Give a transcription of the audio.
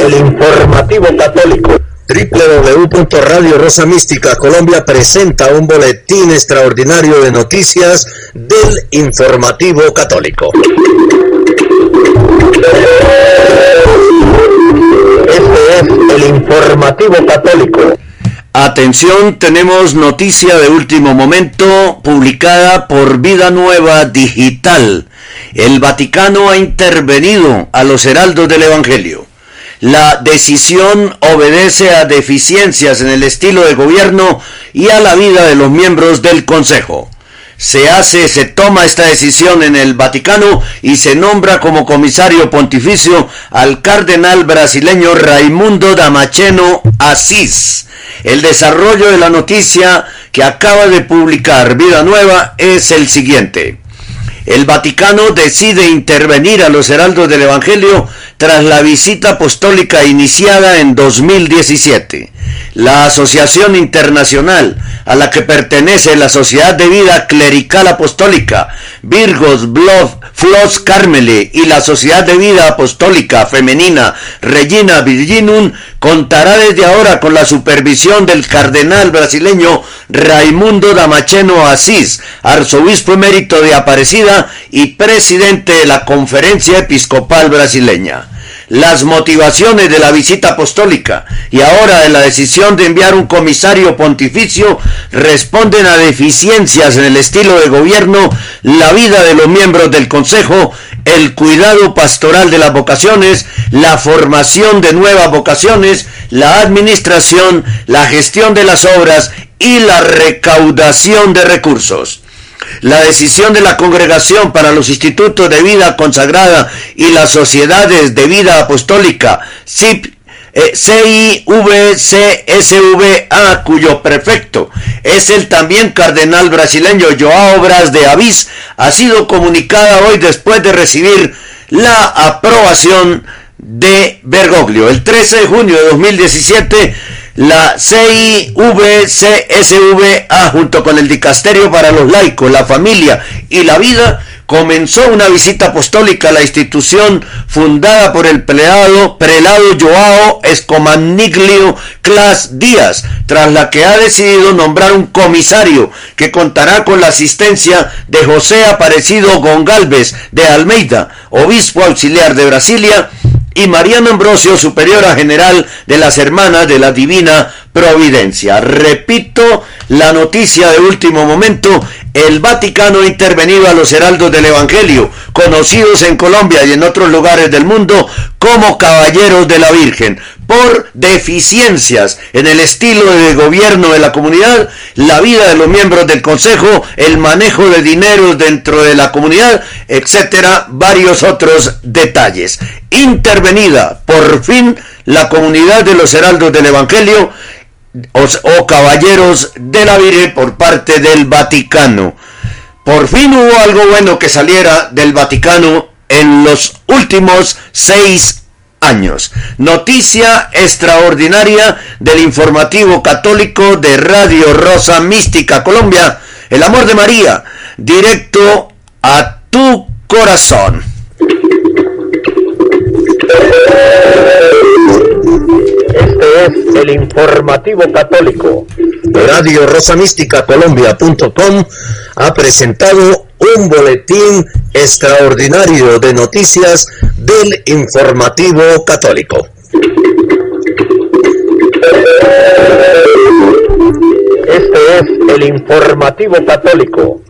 el informativo católico. www.radio Rosa Mística Colombia presenta un boletín extraordinario de noticias del informativo católico. Este es el informativo católico. Atención, tenemos noticia de último momento publicada por Vida Nueva Digital. El Vaticano ha intervenido a los heraldos del Evangelio. La decisión obedece a deficiencias en el estilo de gobierno y a la vida de los miembros del Consejo se hace, se toma esta decisión en el Vaticano y se nombra como comisario pontificio al cardenal brasileño Raimundo Damacheno Asís. El desarrollo de la noticia que acaba de publicar Vida Nueva es el siguiente. El Vaticano decide intervenir a los heraldos del Evangelio tras la visita apostólica iniciada en 2017. La Asociación Internacional a la que pertenece la Sociedad de Vida Clerical Apostólica, Virgos, Blood, Flos Carmele y la Sociedad de Vida Apostólica Femenina Regina Virginum contará desde ahora con la supervisión del cardenal brasileño Raimundo Damacheno Asís, arzobispo emérito de Aparecida y presidente de la Conferencia Episcopal Brasileña las motivaciones de la visita apostólica y ahora de la decisión de enviar un comisario pontificio responden a deficiencias en el estilo de gobierno, la vida de los miembros del Consejo, el cuidado pastoral de las vocaciones, la formación de nuevas vocaciones, la administración, la gestión de las obras y la recaudación de recursos. La decisión de la Congregación para los Institutos de Vida Consagrada y las Sociedades de Vida Apostólica, CIP, eh, CIVCSVA, cuyo prefecto es el también cardenal brasileño Joao Bras de Avis, ha sido comunicada hoy después de recibir la aprobación de Bergoglio. El 13 de junio de 2017, la CIVCSVA junto con el Dicasterio para los Laicos, la Familia y la Vida comenzó una visita apostólica a la institución fundada por el prelado, prelado Joao Escomaniglio Clas Díaz, tras la que ha decidido nombrar un comisario que contará con la asistencia de José Aparecido Gongalves de Almeida, obispo auxiliar de Brasilia, y Mariano Ambrosio, superiora general de las Hermanas de la Divina Providencia. Repito la noticia de último momento, el Vaticano ha intervenido a los heraldos del Evangelio, conocidos en Colombia y en otros lugares del mundo como caballeros de la Virgen, por deficiencias en el estilo de gobierno de la comunidad, la vida de los miembros del Consejo, el manejo de dinero dentro de la comunidad, etcétera, varios otros detalles. Intervenida por fin la comunidad de los heraldos del Evangelio o, caballeros de la Virgen por parte del Vaticano. Por fin hubo algo bueno que saliera del Vaticano en los últimos seis años. Noticia extraordinaria del informativo católico de Radio Rosa Mística Colombia. El amor de María, directo a tu corazón. Este es el informativo católico. Radio Rosa Mística Colombia.com ha presentado un boletín extraordinario de noticias del informativo católico. Este es el informativo católico.